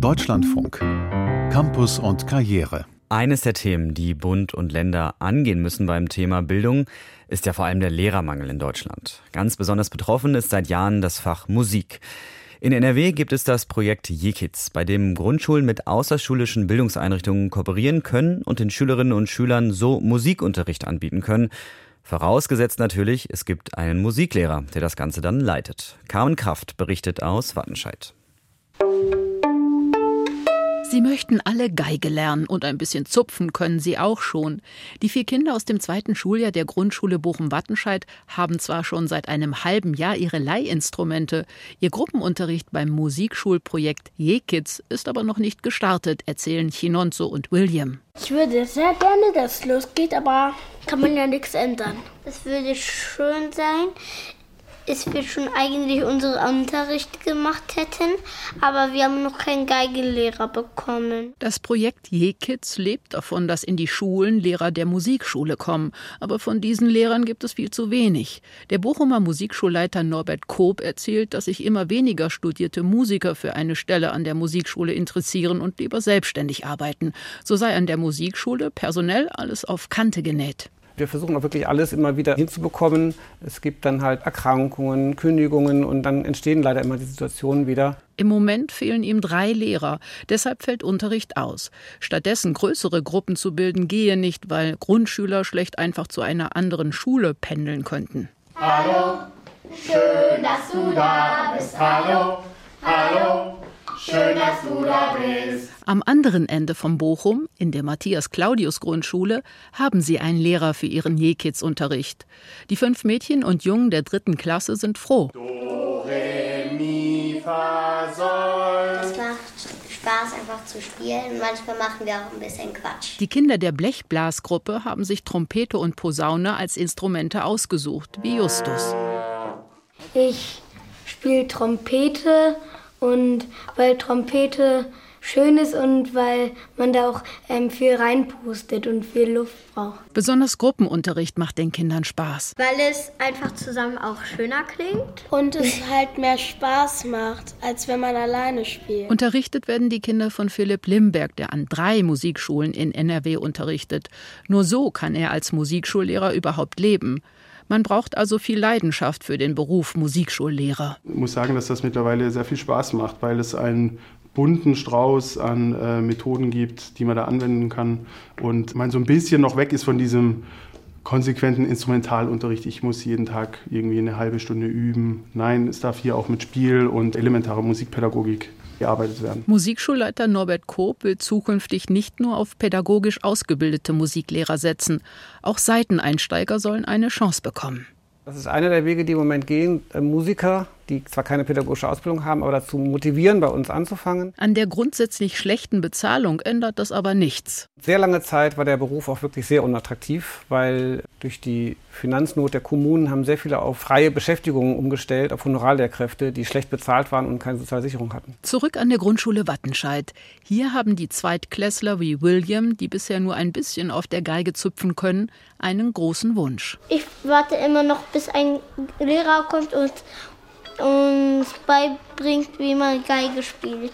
Deutschlandfunk. Campus und Karriere. Eines der Themen, die Bund und Länder angehen müssen beim Thema Bildung, ist ja vor allem der Lehrermangel in Deutschland. Ganz besonders betroffen ist seit Jahren das Fach Musik. In NRW gibt es das Projekt JeKids, bei dem Grundschulen mit außerschulischen Bildungseinrichtungen kooperieren können und den Schülerinnen und Schülern so Musikunterricht anbieten können. Vorausgesetzt natürlich, es gibt einen Musiklehrer, der das Ganze dann leitet. Carmen Kraft berichtet aus Wattenscheid. Sie möchten alle Geige lernen und ein bisschen zupfen können sie auch schon. Die vier Kinder aus dem zweiten Schuljahr der Grundschule Bochum-Wattenscheid haben zwar schon seit einem halben Jahr ihre Leihinstrumente. Ihr Gruppenunterricht beim Musikschulprojekt Je-Kids ist aber noch nicht gestartet, erzählen Chinonzo und William. Ich würde sehr gerne, dass es losgeht, aber kann man ja nichts ändern. Es würde schön sein, dass wir schon eigentlich unseren Unterricht gemacht hätten, aber wir haben noch keinen Geigenlehrer bekommen. Das Projekt Je-Kids lebt davon, dass in die Schulen Lehrer der Musikschule kommen. Aber von diesen Lehrern gibt es viel zu wenig. Der Bochumer Musikschulleiter Norbert Koop erzählt, dass sich immer weniger studierte Musiker für eine Stelle an der Musikschule interessieren und lieber selbstständig arbeiten. So sei an der Musikschule personell alles auf Kante genäht. Wir versuchen auch wirklich alles immer wieder hinzubekommen. Es gibt dann halt Erkrankungen, Kündigungen und dann entstehen leider immer die Situationen wieder. Im Moment fehlen ihm drei Lehrer. Deshalb fällt Unterricht aus. Stattdessen größere Gruppen zu bilden gehe nicht, weil Grundschüler schlecht einfach zu einer anderen Schule pendeln könnten. Hallo, schön, dass du da bist. Hallo, hallo. Schön, dass du da bist. Am anderen Ende von Bochum, in der Matthias-Claudius-Grundschule, haben sie einen Lehrer für ihren Je-Kids-Unterricht. Die fünf Mädchen und Jungen der dritten Klasse sind froh. Do, re, mi, fa, sol. Es macht Spaß, einfach zu spielen. Manchmal machen wir auch ein bisschen Quatsch. Die Kinder der Blechblasgruppe haben sich Trompete und Posaune als Instrumente ausgesucht, wie Justus. Ich spiele Trompete und weil Trompete schön ist und weil man da auch ähm, viel reinpustet und viel Luft braucht. Besonders Gruppenunterricht macht den Kindern Spaß. Weil es einfach zusammen auch schöner klingt. Und es halt mehr Spaß macht, als wenn man alleine spielt. Unterrichtet werden die Kinder von Philipp Limberg, der an drei Musikschulen in NRW unterrichtet. Nur so kann er als Musikschullehrer überhaupt leben. Man braucht also viel Leidenschaft für den Beruf Musikschullehrer. Ich muss sagen, dass das mittlerweile sehr viel Spaß macht, weil es einen bunten Strauß an äh, Methoden gibt, die man da anwenden kann und man so ein bisschen noch weg ist von diesem konsequenten Instrumentalunterricht. Ich muss jeden Tag irgendwie eine halbe Stunde üben. Nein, es darf hier auch mit Spiel und elementarer Musikpädagogik gearbeitet werden. Musikschulleiter Norbert Koop will zukünftig nicht nur auf pädagogisch ausgebildete Musiklehrer setzen. Auch Seiteneinsteiger sollen eine Chance bekommen. Das ist einer der Wege, die im Moment gehen, äh, Musiker, die zwar keine pädagogische Ausbildung haben, aber dazu motivieren, bei uns anzufangen. An der grundsätzlich schlechten Bezahlung ändert das aber nichts. Sehr lange Zeit war der Beruf auch wirklich sehr unattraktiv, weil durch die Finanznot der Kommunen haben sehr viele auf freie Beschäftigungen umgestellt, auf Honorarlehrkräfte, die schlecht bezahlt waren und keine Sozialsicherung hatten. Zurück an der Grundschule Wattenscheid. Hier haben die Zweitklässler wie William, die bisher nur ein bisschen auf der Geige zupfen können, einen großen Wunsch. Ich warte immer noch, bis ein Lehrer kommt und uns beibringt, wie man Geige spielt.